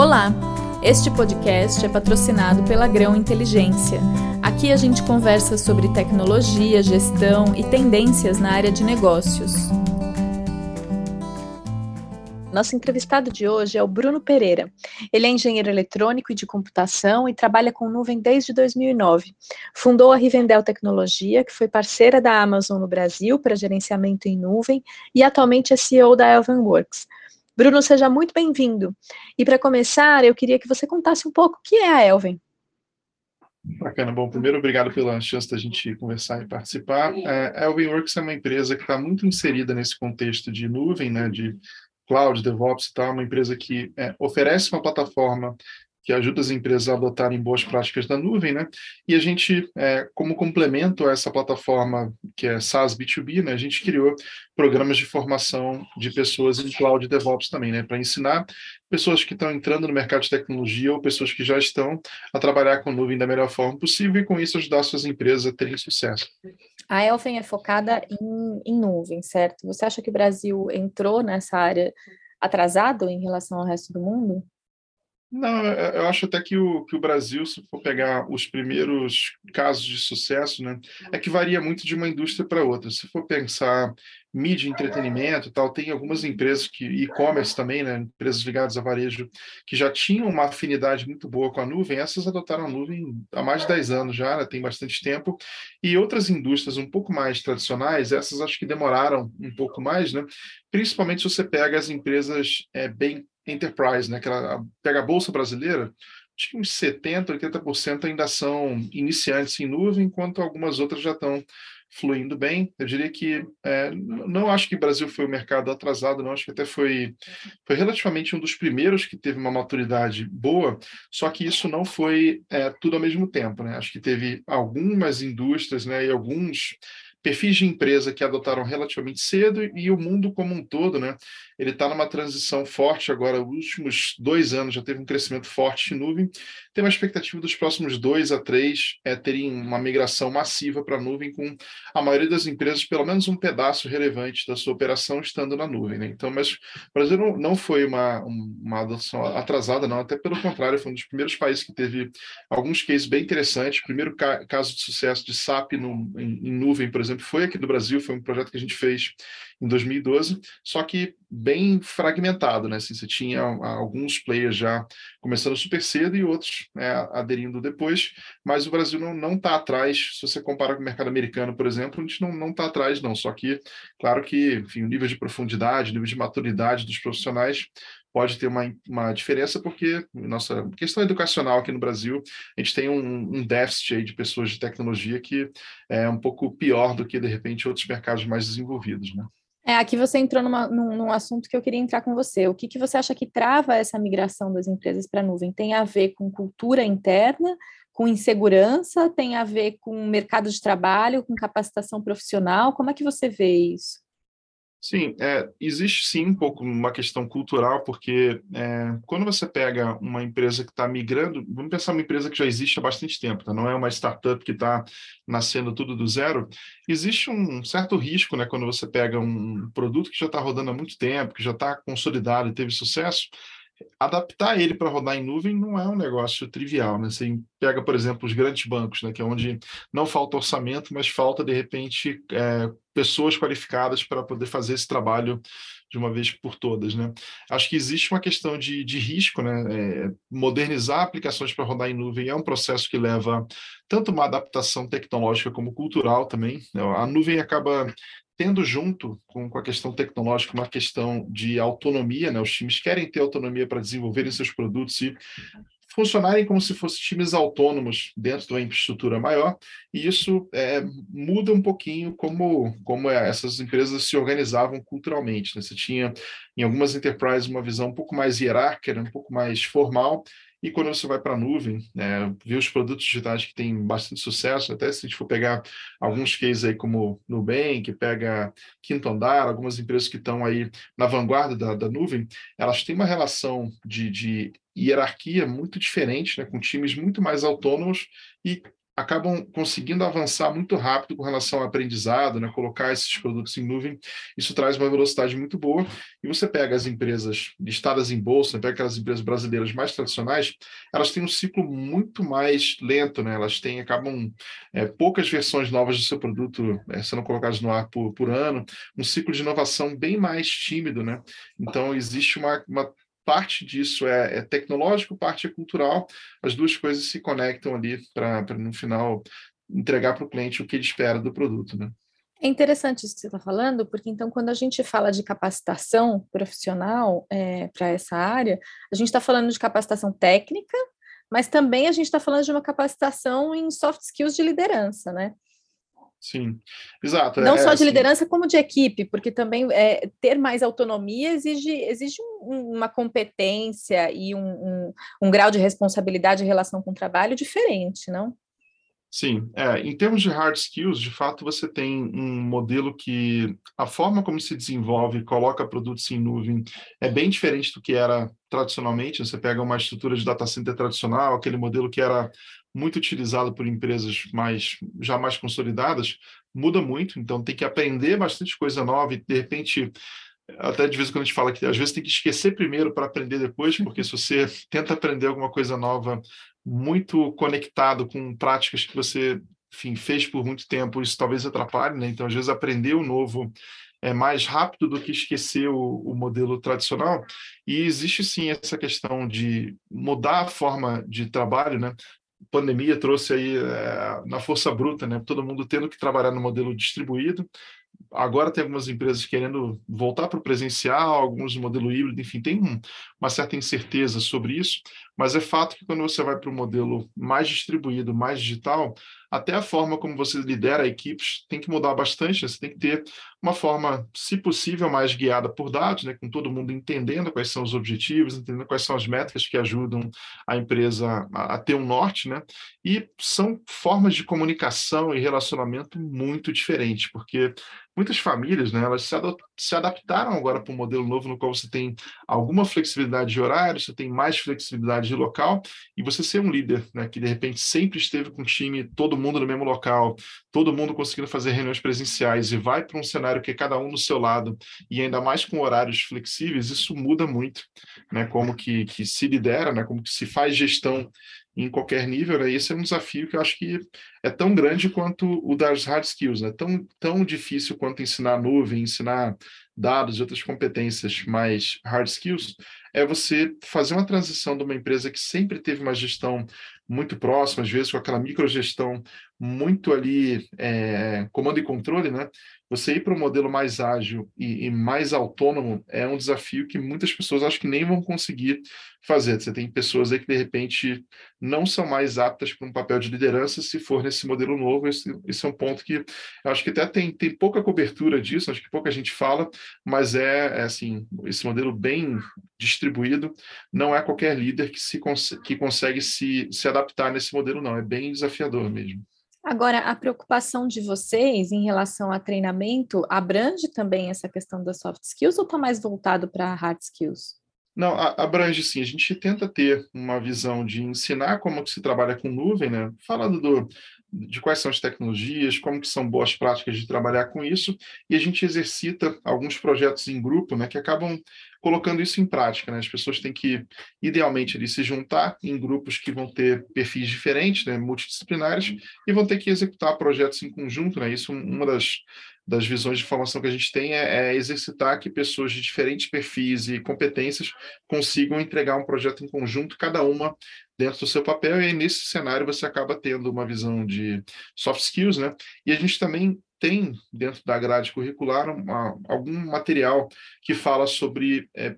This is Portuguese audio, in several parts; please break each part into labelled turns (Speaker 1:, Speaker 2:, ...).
Speaker 1: Olá! Este podcast é patrocinado pela Grão Inteligência. Aqui a gente conversa sobre tecnologia, gestão e tendências na área de negócios.
Speaker 2: Nosso entrevistado de hoje é o Bruno Pereira. Ele é engenheiro eletrônico e de computação e trabalha com nuvem desde 2009. Fundou a Rivendell Tecnologia, que foi parceira da Amazon no Brasil para gerenciamento em nuvem e atualmente é CEO da Elvenworks. Bruno, seja muito bem-vindo. E para começar, eu queria que você contasse um pouco o que é a Elven.
Speaker 3: Bacana. Bom, primeiro, obrigado pela chance da gente conversar e participar. É, a Elvenworks é uma empresa que está muito inserida nesse contexto de nuvem, né, de cloud, DevOps e tal, uma empresa que é, oferece uma plataforma que ajuda as empresas a adotarem boas práticas da nuvem, né? E a gente, é, como complemento a essa plataforma que é SaaS B2B, né? A gente criou programas de formação de pessoas em cloud DevOps também, né? Para ensinar pessoas que estão entrando no mercado de tecnologia ou pessoas que já estão a trabalhar com nuvem da melhor forma possível e com isso ajudar suas empresas a terem sucesso.
Speaker 2: A Elfen é focada em, em nuvem, certo? Você acha que o Brasil entrou nessa área atrasado em relação ao resto do mundo?
Speaker 3: Não, eu acho até que o, que o Brasil, se for pegar os primeiros casos de sucesso, né, é que varia muito de uma indústria para outra. Se for pensar mídia, entretenimento e tal, tem algumas empresas que e-commerce também, né, empresas ligadas a varejo, que já tinham uma afinidade muito boa com a nuvem. Essas adotaram a nuvem há mais de 10 anos já, né, tem bastante tempo. E outras indústrias um pouco mais tradicionais, essas acho que demoraram um pouco mais, né? Principalmente se você pega as empresas é, bem enterprise, né? Que ela pega a bolsa brasileira, acho que uns 70, 80% ainda são iniciantes em nuvem, enquanto algumas outras já estão fluindo bem. Eu diria que é, não acho que o Brasil foi o mercado atrasado, não acho que até foi foi relativamente um dos primeiros que teve uma maturidade boa. Só que isso não foi é, tudo ao mesmo tempo, né? Acho que teve algumas indústrias, né, e alguns perfis de empresa que adotaram relativamente cedo e o mundo como um todo, né? Ele está numa transição forte agora, os últimos dois anos já teve um crescimento forte em nuvem. Tem uma expectativa dos próximos dois a três é, terem uma migração massiva para a nuvem, com a maioria das empresas, pelo menos um pedaço relevante da sua operação estando na nuvem. Né? Então, mas o Brasil não, não foi uma, uma adoção atrasada, não, até pelo contrário, foi um dos primeiros países que teve alguns cases bem interessantes. Primeiro ca caso de sucesso de SAP no, em, em nuvem, por exemplo, foi aqui do Brasil, foi um projeto que a gente fez em 2012, só que bem fragmentado, né? Assim, você tinha alguns players já começando super cedo e outros né, aderindo depois, mas o Brasil não está atrás, se você compara com o mercado americano, por exemplo, a gente não está atrás, não. Só que, claro que, enfim, o nível de profundidade, o nível de maturidade dos profissionais pode ter uma, uma diferença, porque nossa questão educacional aqui no Brasil, a gente tem um, um déficit de pessoas de tecnologia que é um pouco pior do que, de repente, outros mercados mais desenvolvidos, né?
Speaker 2: É, aqui você entrou numa, num, num, assunto que eu queria entrar com você. O que, que você acha que trava essa migração das empresas para a nuvem? Tem a ver com cultura interna, com insegurança, tem a ver com mercado de trabalho, com capacitação profissional? Como é que você vê isso?
Speaker 3: Sim, é, existe sim um pouco uma questão cultural, porque é, quando você pega uma empresa que está migrando, vamos pensar uma empresa que já existe há bastante tempo, tá? não é uma startup que está nascendo tudo do zero, existe um certo risco né, quando você pega um produto que já está rodando há muito tempo, que já está consolidado e teve sucesso, adaptar ele para rodar em nuvem não é um negócio trivial, né? Você pega, por exemplo, os grandes bancos, né? Que é onde não falta orçamento, mas falta de repente é, pessoas qualificadas para poder fazer esse trabalho de uma vez por todas, né? Acho que existe uma questão de, de risco, né? É, modernizar aplicações para rodar em nuvem é um processo que leva tanto uma adaptação tecnológica como cultural também. Né? A nuvem acaba tendo junto com, com a questão tecnológica uma questão de autonomia, né? Os times querem ter autonomia para desenvolverem seus produtos e funcionarem como se fossem times autônomos dentro de uma infraestrutura maior, e isso é, muda um pouquinho como, como essas empresas se organizavam culturalmente. Né? Você tinha, em algumas enterprises, uma visão um pouco mais hierárquica, um pouco mais formal, e quando você vai para a nuvem, né, ver os produtos digitais que têm bastante sucesso, até se a gente for pegar alguns cases aí como Nubank, pega Quinto Andar, algumas empresas que estão aí na vanguarda da, da nuvem, elas têm uma relação de, de hierarquia muito diferente, né, com times muito mais autônomos e acabam conseguindo avançar muito rápido com relação ao aprendizado, né? colocar esses produtos em nuvem, isso traz uma velocidade muito boa. E você pega as empresas listadas em bolsa, pega aquelas empresas brasileiras mais tradicionais, elas têm um ciclo muito mais lento, né? elas têm, acabam é, poucas versões novas do seu produto é, sendo colocadas no ar por, por ano, um ciclo de inovação bem mais tímido. Né? Então, existe uma, uma parte disso é, é, tecnológico, parte é cultural, as duas coisas se conectam ali para, no final, entregar para o cliente o que ele espera do produto. Né?
Speaker 2: É interessante isso que você está falando, porque então, quando a gente fala de capacitação profissional é, para essa área, a gente está falando de capacitação técnica, mas também a gente está falando de uma capacitação em soft skills de liderança, né?
Speaker 3: Sim, exato.
Speaker 2: Não é, só de assim liderança, como de equipe, porque também é, ter mais autonomia exige, exige um, uma competência e um, um, um, grau de responsabilidade em relação com o trabalho diferente, não?
Speaker 3: Sim, é, em termos de hard skills, de fato você tem um modelo que a forma como se desenvolve e coloca produtos em nuvem é bem diferente do que era tradicionalmente. Você pega uma estrutura de data center tradicional, aquele modelo que era muito utilizado por empresas mais já mais consolidadas, muda muito, então tem que aprender bastante coisa nova e de repente até de vez em quando a gente fala que às vezes tem que esquecer primeiro para aprender depois, porque se você tenta aprender alguma coisa nova muito conectado com práticas que você enfim, fez por muito tempo, isso talvez atrapalhe, né? Então, às vezes, aprender o novo é mais rápido do que esquecer o, o, modelo tradicional. E existe sim essa questão de mudar a forma de trabalho, né? Pandemia trouxe aí é, na força bruta, né? Todo mundo tendo que trabalhar no modelo distribuído. Agora tem algumas empresas querendo voltar para o presencial, alguns modelo híbrido, enfim, tem um, uma certa incerteza sobre isso, mas é fato que quando você vai para o modelo mais distribuído, mais digital, até a forma como você lidera equipes tem que mudar bastante. Né? Você tem que ter uma forma, se possível, mais guiada por dados, né? com todo mundo entendendo quais são os objetivos, entendendo quais são as métricas que ajudam a empresa a, a ter um norte. Né? E são formas de comunicação e relacionamento muito diferentes, porque muitas famílias, né, elas se, se adaptaram agora para um modelo novo no qual você tem alguma flexibilidade de horário, você tem mais flexibilidade de local, e você ser um líder, né, que de repente sempre esteve com o time, todo mundo no mesmo local, todo mundo conseguindo fazer reuniões presenciais e vai para um cenário que é cada um no seu lado, e ainda mais com horários flexíveis, isso muda muito, né, como que, que se lidera, né, como que se faz gestão em qualquer nível, né? esse é um desafio que eu acho que é tão grande quanto o das hard skills, né? tão, tão difícil quanto ensinar nuvem, ensinar dados e outras competências mais hard skills, é você fazer uma transição de uma empresa que sempre teve uma gestão muito próxima, às vezes com aquela microgestão muito ali, é, comando e controle, né? Você ir para um modelo mais ágil e, e, mais autônomo é um desafio que muitas pessoas acho que nem vão conseguir fazer. Você tem pessoas aí que, de repente, não são mais aptas para um papel de liderança se for nesse modelo novo. Esse, esse é um ponto que acho que até tem, tem pouca cobertura disso, acho que pouca gente fala, mas é, é assim, esse modelo bem distribuído, não é qualquer líder que, se, que consegue se, se adaptar nesse modelo, não. É bem desafiador mesmo.
Speaker 2: Agora, a preocupação de vocês em relação a treinamento abrange também essa questão das soft skills ou está mais voltado para hard skills?
Speaker 3: Não, abrange sim. A gente tenta ter uma visão de ensinar como que se trabalha com nuvem, né? Falando do, de quais são as tecnologias, como que são boas práticas de trabalhar com isso, e a gente exercita alguns projetos em grupo, né, que acabam colocando isso em prática, né? As pessoas têm que, idealmente, ali, se juntar em grupos que vão ter perfis diferentes, né, multidisciplinares, e vão ter que executar projetos em conjunto, né? Isso uma das, das visões de formação que a gente tem é, é exercitar que pessoas de diferentes perfis e competências consigam entregar um projeto em conjunto, cada uma dentro do seu papel, e aí, nesse cenário você acaba tendo uma visão de soft skills, né? E a gente também tem dentro da grade curricular uma, algum material que fala sobre é,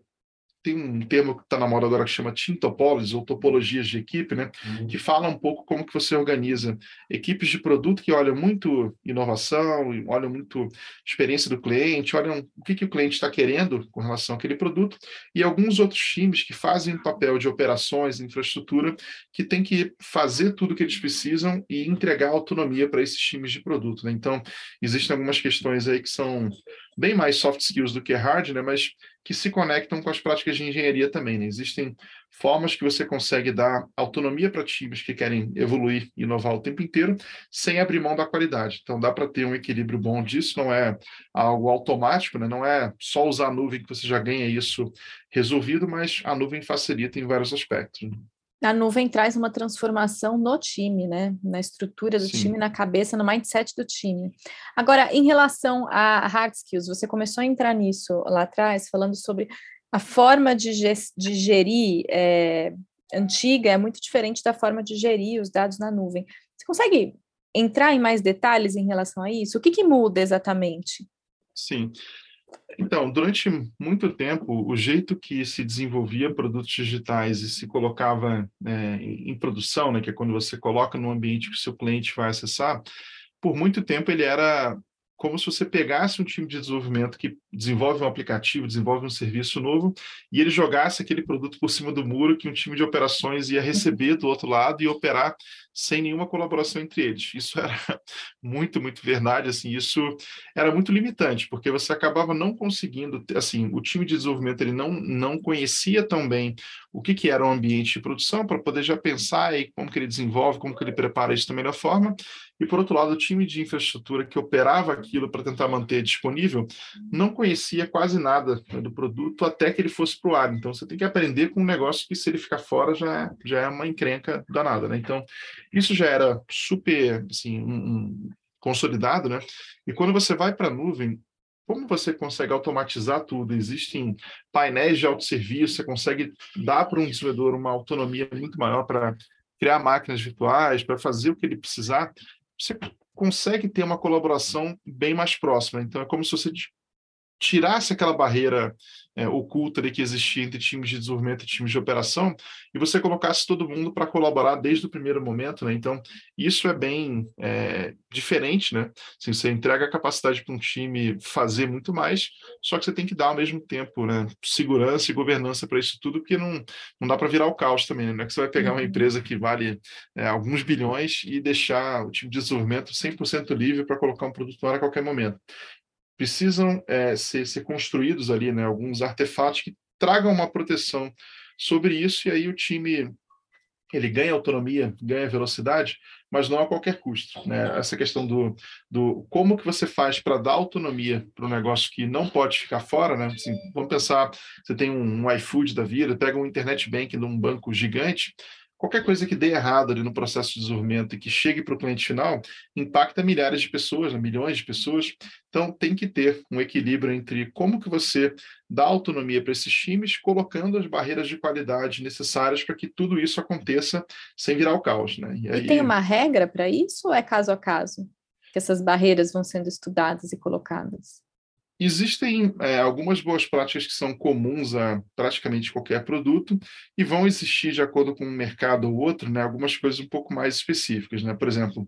Speaker 3: tem um termo que está na moda agora que chama team topologies ou topologias de equipe, né? Uhum. Que fala um pouco como que você organiza equipes de produto que olham muito inovação, olham muito experiência do cliente, olham o que, que o cliente está querendo com relação àquele produto, e alguns outros times que fazem o papel de operações, infraestrutura, que tem que fazer tudo o que eles precisam e entregar autonomia para esses times de produto, né? Então, existem algumas questões aí que são bem mais soft skills do que hard, né? Mas que se conectam com as práticas de engenharia também. Né? Existem formas que você consegue dar autonomia para times que querem evoluir e inovar o tempo inteiro, sem abrir mão da qualidade. Então, dá para ter um equilíbrio bom disso, não é algo automático, né? não é só usar a nuvem que você já ganha isso resolvido, mas a nuvem facilita em vários aspectos. Né?
Speaker 2: A nuvem traz uma transformação no time, né? Na estrutura do Sim. time, na cabeça, no mindset do time. Agora, em relação a hard skills, você começou a entrar nisso lá atrás, falando sobre a forma de, de gerir é, antiga é muito diferente da forma de gerir os dados na nuvem. Você consegue entrar em mais detalhes em relação a isso? O que, que muda exatamente?
Speaker 3: Sim. Então, durante muito tempo, o jeito que se desenvolvia produtos digitais e se colocava é, em produção, né, que é quando você coloca no ambiente que o seu cliente vai acessar, por muito tempo ele era como se você pegasse um time de desenvolvimento que desenvolve um aplicativo, desenvolve um serviço novo, e ele jogasse aquele produto por cima do muro que um time de operações ia receber do outro lado e operar sem nenhuma colaboração entre eles. Isso era muito, muito verdade, assim, isso era muito limitante, porque você acabava não conseguindo, assim, o time de desenvolvimento ele não, não conhecia tão bem o que, que era um ambiente de produção para poder já pensar aí como que ele desenvolve, como que ele prepara isso da melhor forma, e por outro lado, o time de infraestrutura que operava aquilo para tentar manter disponível não conhecia quase nada né, do produto até que ele fosse para o ar. Então, você tem que aprender com um negócio que, se ele ficar fora, já, é, já é uma encrenca danada, né? Então, isso já era super, assim, um, um, consolidado, né? E quando você vai para a nuvem, como você consegue automatizar tudo? Existem painéis de autosserviço, você consegue dar para um desenvolvedor uma autonomia muito maior para criar máquinas virtuais, para fazer o que ele precisar. Você consegue ter uma colaboração bem mais próxima. Então, é como se você tirasse aquela barreira é, oculta ali que existia entre times de desenvolvimento e times de operação e você colocasse todo mundo para colaborar desde o primeiro momento, né? Então, isso é bem é, diferente, né? Assim, você entrega a capacidade para um time fazer muito mais, só que você tem que dar ao mesmo tempo, né? Segurança e governança para isso tudo, porque não, não dá para virar o caos também, né? Não é que você vai pegar uma uhum. empresa que vale é, alguns bilhões e deixar o time de desenvolvimento 100% livre para colocar um produto no ar a qualquer momento precisam é, ser, ser, construídos ali, né, alguns artefatos que tragam uma proteção sobre isso, e aí o time ele ganha autonomia, ganha velocidade, mas não a qualquer custo. Né? Essa questão do, do como que você faz para dar autonomia para um negócio que não pode ficar fora, né? Assim, vamos pensar, você tem um, um iFood da vida, pega um internet banking de um banco gigante, qualquer coisa que dê errado ali no processo de desenvolvimento e que chegue para o cliente final, impacta milhares de pessoas, né, milhões de pessoas. Então, tem que ter um equilíbrio entre como que você dá autonomia para esses times, colocando as barreiras de qualidade necessárias para que tudo isso aconteça sem virar o caos. Né?
Speaker 2: E, aí... e tem uma regra para isso ou é caso a caso? Que essas barreiras vão sendo estudadas e colocadas?
Speaker 3: Existem é, algumas boas práticas que são comuns a praticamente qualquer produto e vão existir, de acordo com um mercado ou outro, né, algumas coisas um pouco mais específicas. Né? Por exemplo,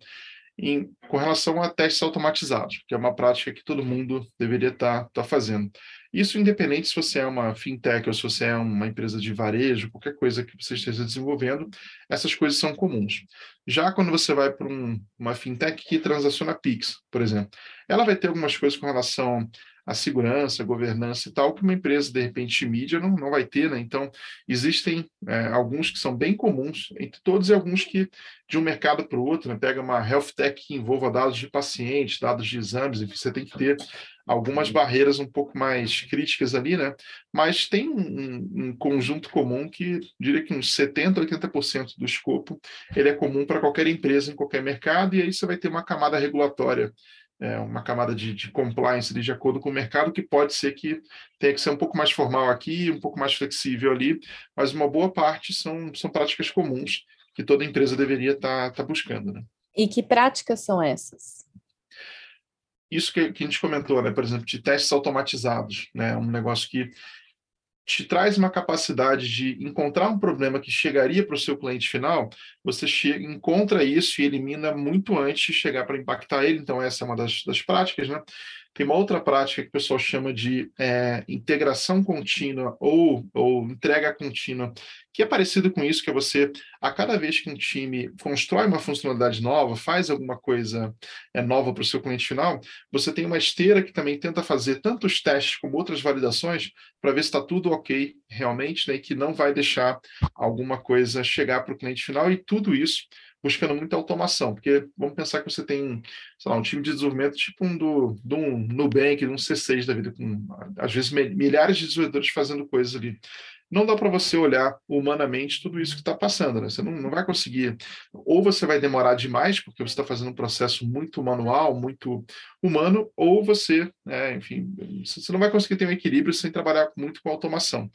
Speaker 3: em, com relação a testes automatizados, que é uma prática que todo mundo deveria estar tá, tá fazendo. Isso independente se você é uma fintech ou se você é uma empresa de varejo, qualquer coisa que você esteja desenvolvendo, essas coisas são comuns. Já quando você vai para um, uma fintech que transaciona Pix, por exemplo, ela vai ter algumas coisas com relação a segurança, a governança e tal, que uma empresa, de repente, de mídia não, não vai ter, né? Então, existem é, alguns que são bem comuns entre todos e alguns que, de um mercado para o outro, né? pega uma health tech que envolva dados de pacientes, dados de exames, enfim, você tem que ter algumas barreiras um pouco mais críticas ali, né? Mas tem um, um conjunto comum que diria que uns 70%, 80% do escopo ele é comum para qualquer empresa em qualquer mercado, e aí você vai ter uma camada regulatória é, uma camada de, de compliance de acordo com o mercado, que pode ser que tenha que ser um pouco mais formal aqui, um pouco mais flexível ali, mas uma boa parte são, são práticas comuns que toda empresa deveria estar tá, tá buscando. Né?
Speaker 2: E que práticas são essas?
Speaker 3: Isso que, que a gente comentou, né? por exemplo, de testes automatizados, né? um negócio que te traz uma capacidade de encontrar um problema que chegaria para o seu cliente final, você chega, encontra isso e elimina muito antes de chegar para impactar ele. Então, essa é uma das, das práticas, né? Tem uma outra prática que o pessoal chama de é, integração contínua ou, ou entrega contínua, que é parecido com isso, que é você, a cada vez que um time constrói uma funcionalidade nova, faz alguma coisa é, nova para o seu cliente final, você tem uma esteira que também tenta fazer tanto os testes como outras validações para ver se está tudo ok realmente, né, que não vai deixar alguma coisa chegar para o cliente final, e tudo isso buscando muita automação, porque vamos pensar que você tem, sei lá, um time de desenvolvimento tipo um do, do um Nubank, de um C6 da vida, com às vezes milhares de desenvolvedores fazendo coisas ali. Não dá para você olhar humanamente tudo isso que está passando, né? Você não, não vai conseguir. Ou você vai demorar demais, porque você está fazendo um processo muito manual, muito humano, ou você, né, enfim, você não vai conseguir ter um equilíbrio sem trabalhar muito com automação.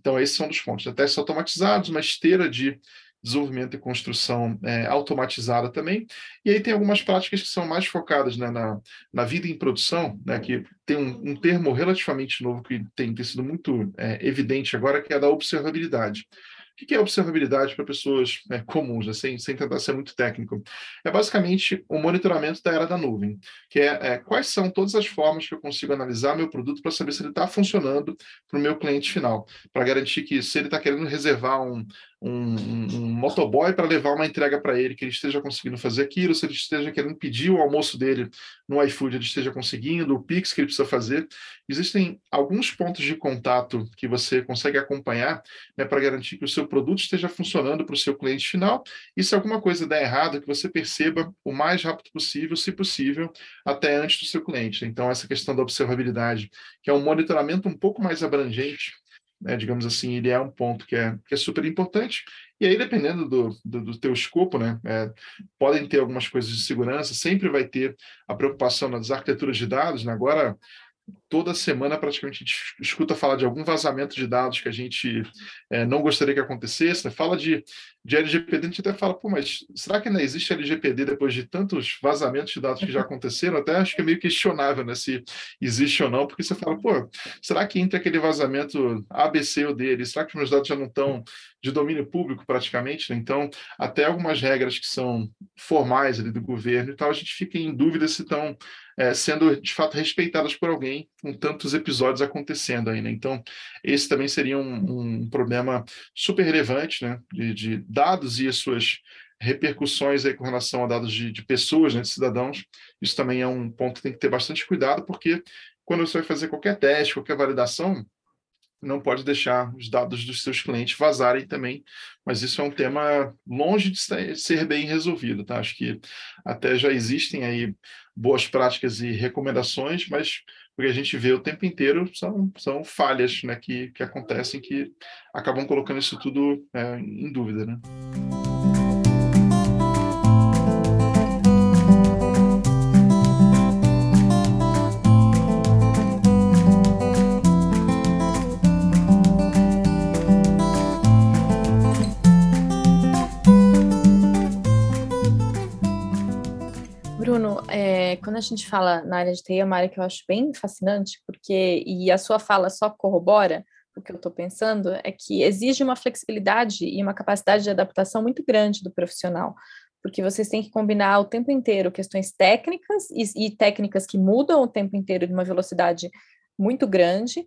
Speaker 3: Então, esses são os pontos. Testes automatizados, uma esteira de desenvolvimento e construção é, automatizada também. E aí tem algumas práticas que são mais focadas né, na, na vida em produção, né, que tem um, um termo relativamente novo que tem, tem sido muito é, evidente agora, que é a da observabilidade. O que é observabilidade para pessoas né, comuns, né, sem, sem tentar ser muito técnico? É basicamente o monitoramento da era da nuvem, que é, é quais são todas as formas que eu consigo analisar meu produto para saber se ele está funcionando para o meu cliente final, para garantir que se ele está querendo reservar um, um, um motoboy para levar uma entrega para ele, que ele esteja conseguindo fazer aquilo, se ele esteja querendo pedir o almoço dele no iFood, ele esteja conseguindo, o Pix que ele precisa fazer. Existem alguns pontos de contato que você consegue acompanhar né, para garantir que o seu produto esteja funcionando para o seu cliente final. E se alguma coisa der errado, que você perceba o mais rápido possível, se possível, até antes do seu cliente. Então, essa questão da observabilidade, que é um monitoramento um pouco mais abrangente, né, digamos assim, ele é um ponto que é, que é super importante. E aí, dependendo do, do, do teu escopo, né, é, podem ter algumas coisas de segurança, sempre vai ter a preocupação nas arquiteturas de dados. Né? Agora, toda semana praticamente a gente escuta falar de algum vazamento de dados que a gente é, não gostaria que acontecesse. Né? Fala de, de LGPD, a gente até fala, pô, mas será que ainda existe LGPD depois de tantos vazamentos de dados que já aconteceram? Até acho que é meio questionável né, se existe ou não, porque você fala, pô, será que entre aquele vazamento A, B, C ou D, será que os meus dados já não estão de domínio público praticamente? Né? Então, até algumas regras que são formais ali do governo e tal, a gente fica em dúvida se estão é, sendo de fato respeitadas por alguém com tantos episódios acontecendo aí, né? Então, esse também seria um, um problema super relevante, né? De, de, dados e as suas repercussões aí com relação a dados de, de pessoas, né, de cidadãos. Isso também é um ponto que tem que ter bastante cuidado, porque quando você vai fazer qualquer teste, qualquer validação, não pode deixar os dados dos seus clientes vazarem também, mas isso é um tema longe de ser bem resolvido, tá? Acho que até já existem aí boas práticas e recomendações, mas o que a gente vê o tempo inteiro são, são falhas né, que, que acontecem que acabam colocando isso tudo é, em dúvida, né?
Speaker 2: A gente fala na área de TI, é uma área que eu acho bem fascinante, porque, e a sua fala só corrobora o que eu estou pensando, é que exige uma flexibilidade e uma capacidade de adaptação muito grande do profissional, porque vocês têm que combinar o tempo inteiro questões técnicas e, e técnicas que mudam o tempo inteiro de uma velocidade muito grande,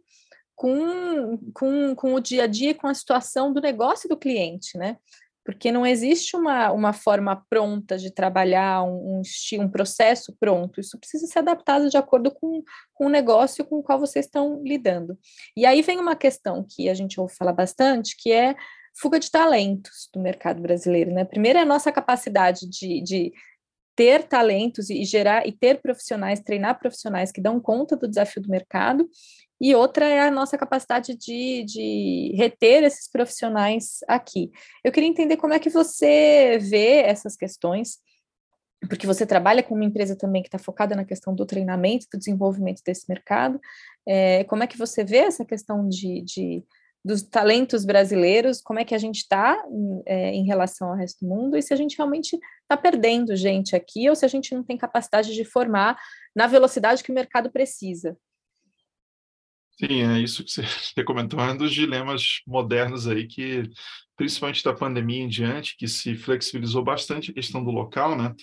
Speaker 2: com, com, com o dia a dia, com a situação do negócio do cliente, né? Porque não existe uma, uma forma pronta de trabalhar, um, um, processo pronto, isso precisa ser adaptado de acordo com, com o negócio com o qual vocês estão lidando. E aí vem uma questão que a gente ouve falar bastante, que é fuga de talentos do mercado brasileiro. Né? Primeiro é a nossa capacidade de, de ter talentos e gerar e ter profissionais, treinar profissionais que dão conta do desafio do mercado, e outra é a nossa capacidade de, de reter esses profissionais aqui. Eu queria entender como é que você vê essas questões, porque você trabalha com uma empresa também que está focada na questão do treinamento, do desenvolvimento desse mercado. É, como é que você vê essa questão de, de dos talentos brasileiros, como é que a gente está é, em relação ao resto do mundo e se a gente realmente está perdendo gente aqui ou se a gente não tem capacidade de formar na velocidade que o mercado precisa.
Speaker 3: Sim, é isso que você comentou, é um dos dilemas modernos aí que, principalmente da pandemia em diante, que se flexibilizou bastante a questão do local, né?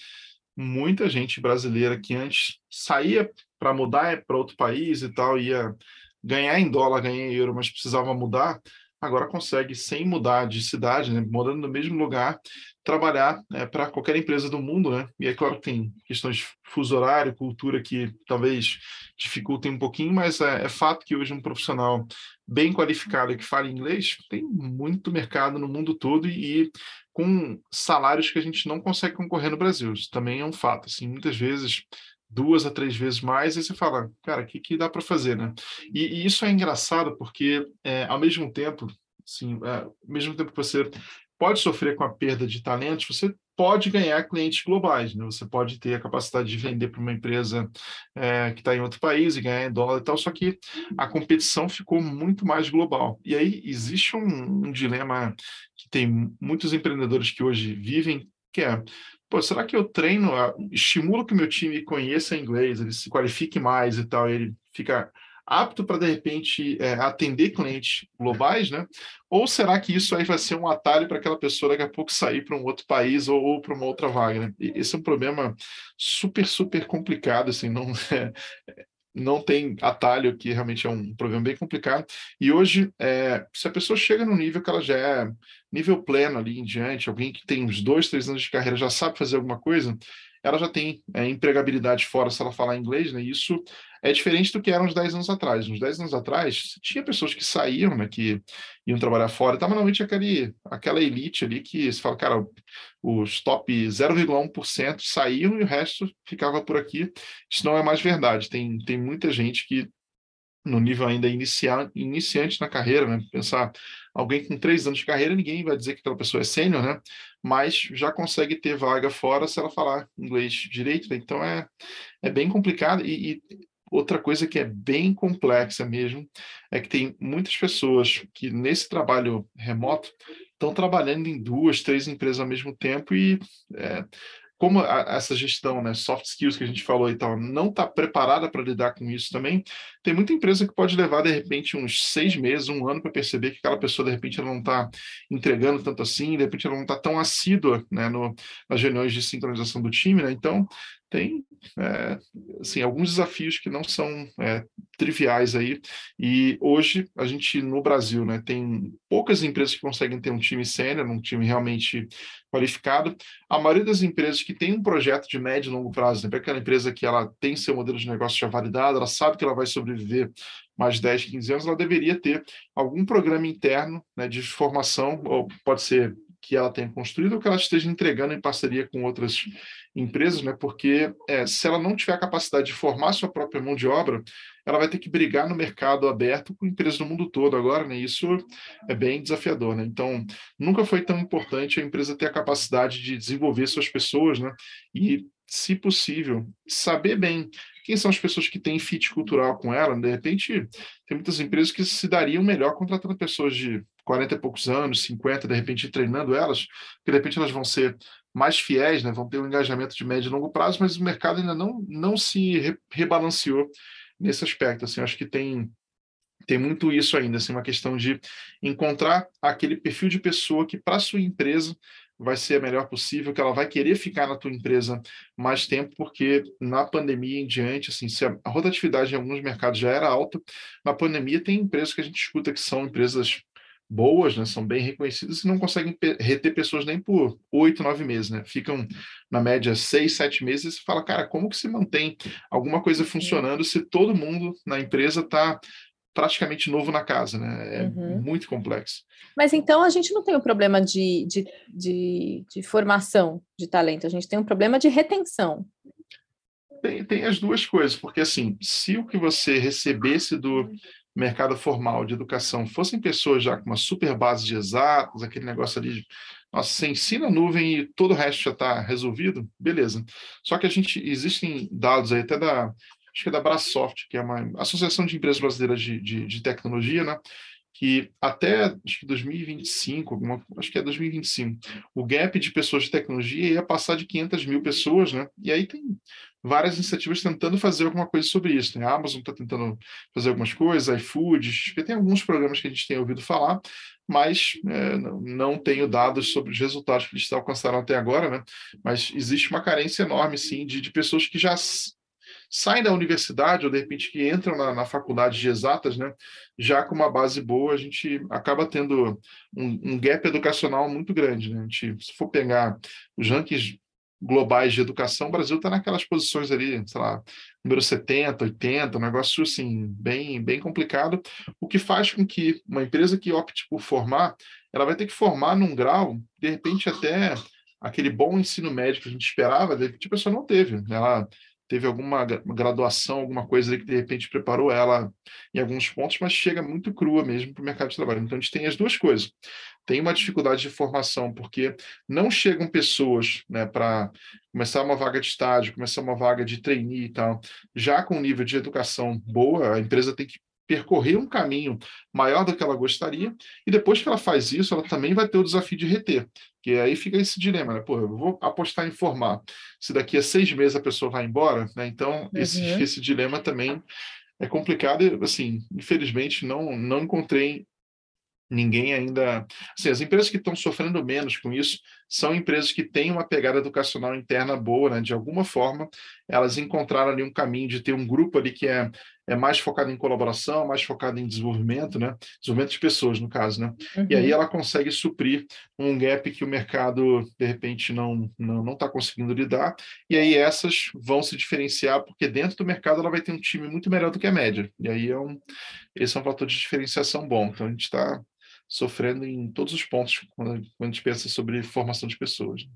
Speaker 3: muita gente brasileira que antes saía para mudar para outro país e tal, ia ganhar em dólar, ganhar em euro, mas precisava mudar, agora consegue, sem mudar de cidade, né, morando no mesmo lugar, trabalhar é, para qualquer empresa do mundo, né? E é claro que tem questões de fuso horário, cultura que talvez dificultem um pouquinho, mas é, é fato que hoje um profissional bem qualificado que fala inglês tem muito mercado no mundo todo e, e com salários que a gente não consegue concorrer no Brasil. Isso também é um fato. Assim, muitas vezes duas a três vezes mais, e você fala, cara, o que, que dá para fazer, né? E, e, isso é engraçado porque, é, ao mesmo tempo, assim, é, ao mesmo tempo que você pode sofrer com a perda de talentos, você pode ganhar clientes globais, né? Você pode ter a capacidade de vender para uma empresa é, que está em outro país e ganhar em dólar e tal, só que a competição ficou muito mais global. E aí existe um, um dilema que tem muitos empreendedores que hoje vivem, que é pô, será que eu treino, estimulo que meu time conheça inglês, ele se qualifique mais e tal, ele fica apto para, de repente, é, atender clientes globais, né? Ou será que isso aí vai ser um atalho para aquela pessoa daqui a pouco sair para um outro país ou, ou para uma outra vaga, né? Esse é um problema super, super complicado, assim, não é, não tem atalho, que realmente é um problema bem complicado. E hoje, é, se a pessoa chega no nível que ela já é nível pleno ali em diante, alguém que tem uns dois, três anos de carreira já sabe fazer alguma coisa, ela já tem é, empregabilidade fora se ela falar inglês, né? Isso é diferente do que era uns 10 anos atrás. Uns 10 anos atrás, tinha pessoas que saíam, né, que iam trabalhar fora, mas normalmente aquele, aquela elite ali que se fala, cara, os top 0,1% saíam e o resto ficava por aqui. Isso não é mais verdade. Tem, tem muita gente que no nível ainda iniciar, iniciante na carreira, né? Pensar alguém com três anos de carreira, ninguém vai dizer que aquela pessoa é sênior, né? Mas já consegue ter vaga fora se ela falar inglês direito, né? Então é, é bem complicado. E, e, outra coisa que é bem complexa mesmo é que tem muitas pessoas que nesse trabalho remoto estão trabalhando em duas, três empresas ao mesmo tempo e é, como a, essa gestão, né, soft skills que a gente falou e tal, não está preparada para lidar com isso também, tem muita empresa que pode levar, de repente, uns seis meses, um ano para perceber que aquela pessoa, de repente, ela não está entregando tanto assim, de repente, ela não está tão assídua né, no, nas reuniões de sincronização do time, né? Então, tem é, assim, alguns desafios que não são é, triviais aí. E hoje a gente no Brasil né, tem poucas empresas que conseguem ter um time sênior, um time realmente qualificado. A maioria das empresas que tem um projeto de médio e longo prazo, né, aquela empresa que ela tem seu modelo de negócio já validado, ela sabe que ela vai sobreviver mais 10, 15 anos, ela deveria ter algum programa interno né, de formação, ou pode ser que ela tenha construído ou que ela esteja entregando em parceria com outras empresas, né? Porque é, se ela não tiver a capacidade de formar sua própria mão de obra, ela vai ter que brigar no mercado aberto com empresas do mundo todo agora, né? Isso é bem desafiador, né? Então, nunca foi tão importante a empresa ter a capacidade de desenvolver suas pessoas, né? E, se possível, saber bem quem são as pessoas que têm fit cultural com ela. De repente, tem muitas empresas que se dariam melhor contratando pessoas de 40 e poucos anos, 50, de repente treinando elas, porque de repente elas vão ser mais fiéis, né? vão ter um engajamento de médio e longo prazo, mas o mercado ainda não, não se re rebalanceou nesse aspecto. Assim, acho que tem tem muito isso ainda, assim, uma questão de encontrar aquele perfil de pessoa que para sua empresa vai ser a melhor possível, que ela vai querer ficar na tua empresa mais tempo, porque na pandemia em diante, assim, se a rotatividade em alguns mercados já era alta, na pandemia tem empresas que a gente escuta que são empresas boas, né, são bem reconhecidas e não conseguem reter pessoas nem por oito, nove meses, né? Ficam na média seis, sete meses e fala, cara, como que se mantém alguma coisa funcionando se todo mundo na empresa está praticamente novo na casa, né? É uhum. muito complexo.
Speaker 2: Mas então a gente não tem o um problema de, de, de, de, formação de talento, a gente tem um problema de retenção.
Speaker 3: Tem, tem as duas coisas, porque assim, se o que você recebesse do mercado formal de educação fossem pessoas já com uma super base de exatos, aquele negócio ali de nossa, você ensina a nuvem e todo o resto já está resolvido, beleza. Só que a gente, existem dados aí até da acho que é da Brasoft, que é uma associação de empresas brasileiras de, de, de tecnologia, né? Que até acho que 2025, alguma, acho que é 2025, o gap de pessoas de tecnologia ia passar de 500 mil pessoas, né? E aí tem várias iniciativas tentando fazer alguma coisa sobre isso. Né? A Amazon está tentando fazer algumas coisas, iFood, tem alguns programas que a gente tem ouvido falar, mas é, não tenho dados sobre os resultados que eles alcançaram até agora, né? Mas existe uma carência enorme, sim, de, de pessoas que já saem da universidade ou de repente que entram na, na, faculdade de exatas, né, já com uma base boa, a gente acaba tendo um, um gap educacional muito grande. Né? A gente, se for pegar os rankings globais de educação, o Brasil está naquelas posições ali, sei lá, número 70, 80, um negócio assim, bem, bem complicado, o que faz com que uma empresa que opte por formar, ela vai ter que formar num grau, de repente até aquele bom ensino médio que a gente esperava, de repente a pessoa não teve. Ela teve alguma graduação, alguma coisa que de repente preparou ela em alguns pontos, mas chega muito crua mesmo para o mercado de trabalho. Então a gente tem as duas coisas. Tem uma dificuldade de formação, porque não chegam pessoas né, para começar uma vaga de estágio, começar uma vaga de trainee e tal, já com nível de educação boa, a empresa tem que percorrer um caminho maior do que ela gostaria, e depois que ela faz isso, ela também vai ter o desafio de reter, que aí fica esse dilema, né? Pô, eu vou apostar em formar, se daqui a seis meses a pessoa vai embora, né? Então, uhum. esse, esse dilema também é complicado e, assim, infelizmente, não, não encontrei ninguém ainda. Assim, as empresas que estão sofrendo menos com isso são empresas que têm uma pegada educacional interna boa, né? De alguma forma, elas encontraram ali um caminho de ter um grupo ali que é, é mais focado em colaboração, mais focado em desenvolvimento, né? Desenvolvimento de pessoas, no caso, né? Uhum. E aí uhum. ela consegue suprir um gap que o mercado, de repente, não não não está conseguindo lidar. E aí essas vão se diferenciar, porque dentro do mercado ela vai ter um time muito melhor do que a média. E aí é um, esse é um fator de diferenciação bom. Então a gente está sofrendo em todos os pontos quando, a gente pensa sobre formação de pessoas.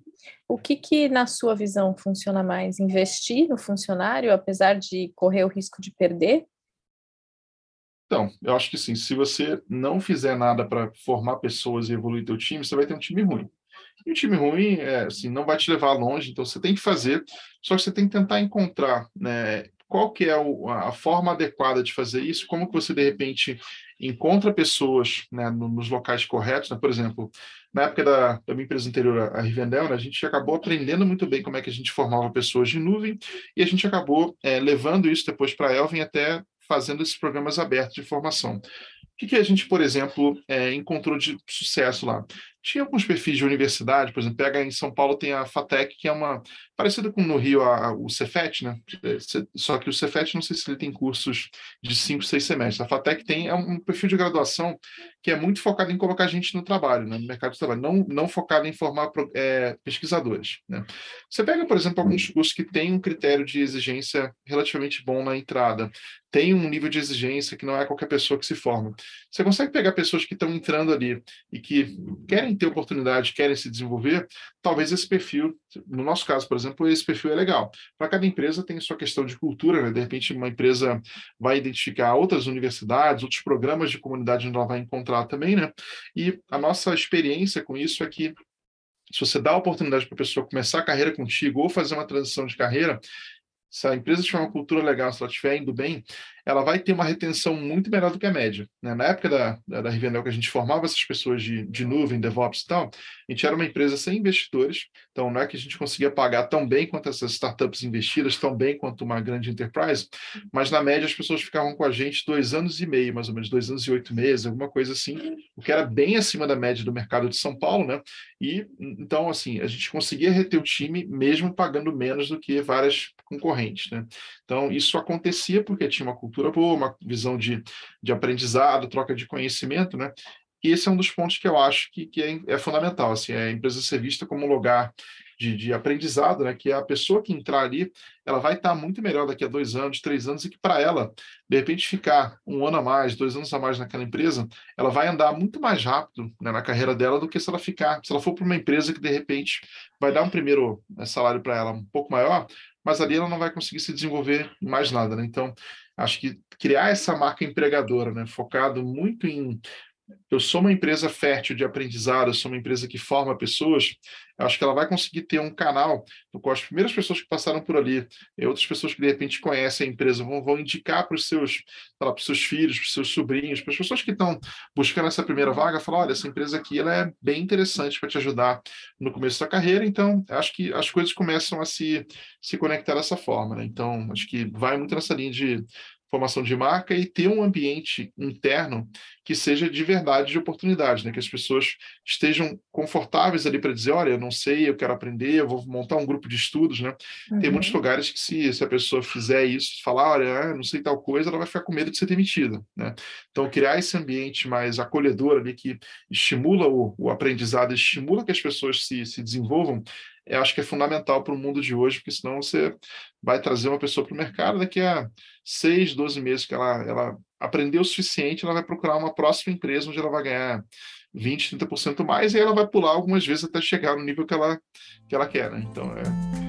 Speaker 2: O que, que, na sua visão, funciona mais? Investir no funcionário, apesar de correr o risco de perder?
Speaker 3: Então, eu acho que sim. Se você não fizer nada para formar pessoas e evoluir teu time, você vai ter um time ruim. E um time ruim, é, assim, não vai te levar longe, então você tem que fazer, só que você tem que tentar encontrar né, qual que é a forma adequada de fazer isso, como que você, de repente, encontra pessoas né, nos locais corretos, né? por exemplo, na época da, da minha empresa anterior, a Rivendell, né, a gente acabou aprendendo muito bem como é que a gente formava pessoas de nuvem e a gente acabou é, levando isso depois para a Elvin até fazendo esses programas abertos de formação. O que, que a gente, por exemplo, é, encontrou de sucesso lá? Tinha alguns perfis de universidade, por exemplo, pega em São Paulo tem a FATEC, que é uma parecida com no Rio a, o Cefet, né? É, só que o Cefet não sei se ele tem cursos de cinco, seis semestres. A FATEC tem é um perfil de graduação que é muito focado em colocar gente no trabalho, né? no mercado de trabalho, não, não focado em formar é, pesquisadores. Né? Você pega, por exemplo, alguns cursos que têm um critério de exigência relativamente bom na entrada, tem um nível de exigência que não é qualquer pessoa que se forma. Você consegue pegar pessoas que estão entrando ali e que querem ter oportunidade, querem se desenvolver, talvez esse perfil, no nosso caso, por exemplo, esse perfil é legal. Para cada empresa tem sua questão de cultura, né? de repente uma empresa vai identificar outras universidades, outros programas de comunidade onde ela vai encontrar também, né? E a nossa experiência com isso é que se você dá a oportunidade para a pessoa começar a carreira contigo ou fazer uma transição de carreira, se a empresa tiver uma cultura legal, se ela estiver indo bem, ela vai ter uma retenção muito melhor do que a média. Né? Na época da, da, da Rivendell, que a gente formava essas pessoas de, de nuvem, DevOps e tal, a gente era uma empresa sem investidores, então não é que a gente conseguia pagar tão bem quanto essas startups investidas, tão bem quanto uma grande enterprise, mas na média as pessoas ficavam com a gente dois anos e meio, mais ou menos, dois anos e oito meses, alguma coisa assim, o que era bem acima da média do mercado de São Paulo, né? E então, assim, a gente conseguia reter o time mesmo pagando menos do que várias concorrentes, né? Então, isso acontecia porque tinha uma boa, uma visão de, de aprendizado, troca de conhecimento, né? E esse é um dos pontos que eu acho que, que é, é fundamental, assim, é a empresa ser vista como um lugar de, de, aprendizado, né? Que a pessoa que entrar ali, ela vai estar muito melhor daqui a dois anos, três anos, e que para ela, de repente, ficar um ano a mais, dois anos a mais naquela empresa, ela vai andar muito mais rápido né, na carreira dela do que se ela ficar, se ela for para uma empresa que de repente vai dar um primeiro né, salário para ela um pouco maior, mas ali ela não vai conseguir se desenvolver mais nada, né? Então, acho que criar essa marca empregadora, né, focado muito em eu sou uma empresa fértil de aprendizado, eu sou uma empresa que forma pessoas, acho que ela vai conseguir ter um canal no qual as primeiras pessoas que passaram por ali, e outras pessoas que de repente conhecem a empresa, vão, vão indicar para os seus, seus filhos, para os seus sobrinhos, para as pessoas que estão buscando essa primeira vaga, falar, olha, essa empresa aqui ela é bem interessante para te ajudar no começo da carreira, então acho que as coisas começam a se, se conectar dessa forma, né? Então, acho que vai muito nessa linha de formação de marca e ter um ambiente interno que seja de verdade de oportunidade, né? que as pessoas estejam confortáveis ali para dizer, olha, eu não sei, eu quero aprender, eu vou montar um grupo de estudos, né? Uhum. Tem muitos uhum. lugares que se, se a pessoa fizer isso, falar, olha, ah, não sei tal coisa, ela vai ficar com medo de ser demitida, né? Então, criar esse ambiente mais acolhedor ali que estimula o, o aprendizado, estimula que as pessoas se, se desenvolvam, eu acho que é fundamental para o mundo de hoje, porque senão você vai trazer uma pessoa para o mercado daqui a seis, doze meses que ela, ela aprendeu o suficiente, ela vai procurar uma próxima empresa onde ela vai ganhar 20, 30% mais, e ela vai pular algumas vezes até chegar no nível que ela, que ela quer. Né? Então, é,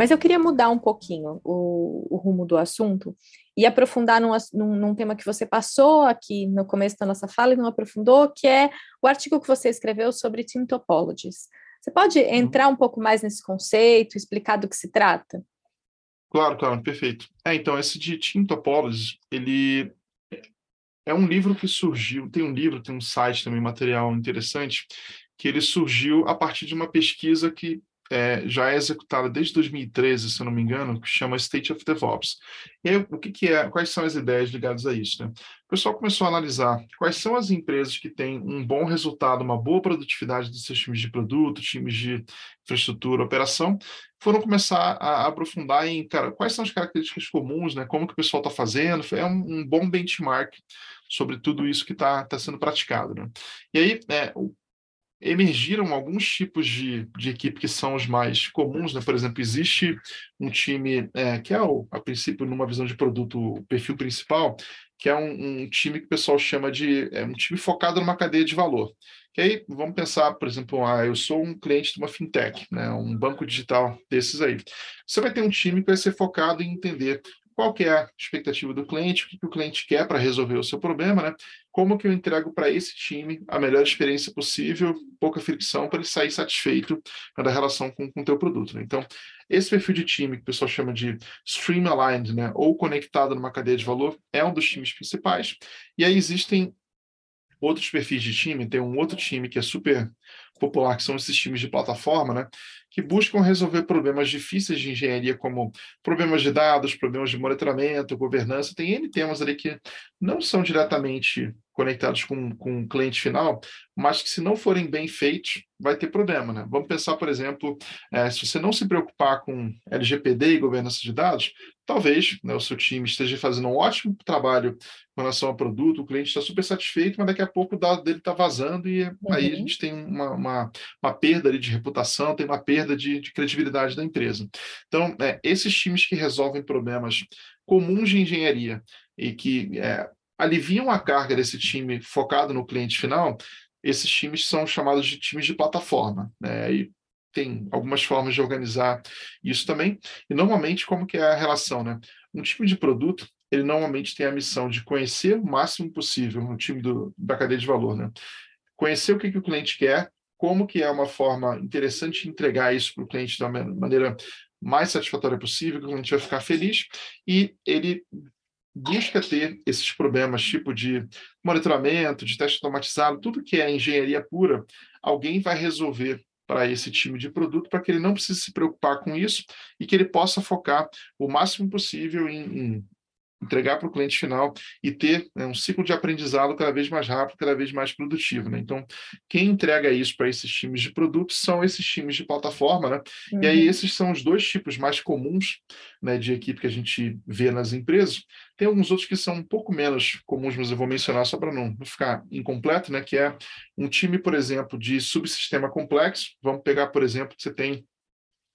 Speaker 2: Mas eu queria mudar um pouquinho o, o rumo do assunto e aprofundar num, num, num, tema que você passou aqui no começo da nossa fala e não aprofundou, que é o artigo que você escreveu sobre team topologies. Você pode uhum. entrar um pouco mais nesse conceito, explicar do que se trata?
Speaker 3: Claro, claro, perfeito. É, então, esse de Team Topologies, ele é um livro que surgiu, tem um livro, tem um site também, material interessante, que ele surgiu a partir de uma pesquisa que é, já é executada desde 2013, se não me engano, que chama State of DevOps. E aí, o que, que, é, quais são as ideias ligadas a isso? Né? O pessoal começou a analisar quais são as empresas que têm um bom resultado, uma boa produtividade dos seus times de produto, times de infraestrutura, operação, foram começar a aprofundar em, cara, quais são as características comuns, né? como que o pessoal está fazendo, é um, um, bom benchmark sobre tudo isso que está tá sendo praticado. Né? E aí, é, o emergiram alguns tipos de, de equipe que são os mais comuns, né? Por exemplo, existe um time é, que é, o, a princípio, numa visão de produto, o perfil principal, que é um, um, time que o pessoal chama de é um time focado numa cadeia de valor. Que aí, vamos pensar, por exemplo, ah, eu sou um cliente de uma fintech, né, um banco digital desses aí. Você vai ter um time que vai ser focado em entender qual que é a expectativa do cliente, o que, que o cliente quer para resolver o seu problema, né? Como que eu entrego para esse time a melhor experiência possível, pouca fricção, para ele sair satisfeito da relação com o teu produto. Né? Então, esse perfil de time que o pessoal chama de streamlined, né, ou conectado numa cadeia de valor, é um dos times principais. E aí existem outros perfis de time, tem um outro time que é super popular, que são esses times de plataforma, né? que buscam resolver problemas difíceis de engenharia, como problemas de dados, problemas de monitoramento, governança. Tem N temas ali que não são diretamente conectados com, com o cliente final, mas que se não forem bem feitos, vai ter problema. Né? Vamos pensar, por exemplo, é, se você não se preocupar com LGPD e governança de dados, talvez né, o seu time esteja fazendo um ótimo trabalho com relação ao produto, o cliente está super satisfeito, mas daqui a pouco o dado dele está vazando e uhum. aí a uhum. gente tem uma, uma, uma, perda ali de reputação, tem uma perda de, de credibilidade da empresa. Então, é, esses times que resolvem problemas comuns de engenharia e que é, aliviam a carga desse time focado no cliente final, esses times são chamados de times de plataforma. Né? E tem algumas formas de organizar isso também. E normalmente, como que é a relação? Né? Um time de produto, ele normalmente tem a missão de conhecer o máximo possível no time do, da cadeia de valor. Né? Conhecer o que, que o cliente quer, como que é uma forma interessante de entregar isso para o cliente da maneira mais satisfatória possível, que o cliente vai ficar feliz, e ele busca ter esses problemas, tipo de monitoramento, de teste automatizado, tudo que é engenharia pura, alguém vai resolver para esse time de produto, para que ele não precise se preocupar com isso e que ele possa focar o máximo possível em, em entregar para o cliente final e ter né, um ciclo de aprendizado cada vez mais rápido, cada vez mais produtivo. Né? Então, quem entrega isso para esses times de produtos são esses times de plataforma, né? Uhum. E aí uhum. esses são os dois tipos mais comuns né, de equipe que a gente vê nas empresas. Tem alguns outros que são um pouco menos comuns, mas eu vou mencionar só para não, não ficar incompleto, né? Que é um time, por exemplo, de subsistema complexo. Vamos pegar, por exemplo, que você tem